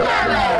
Sherman!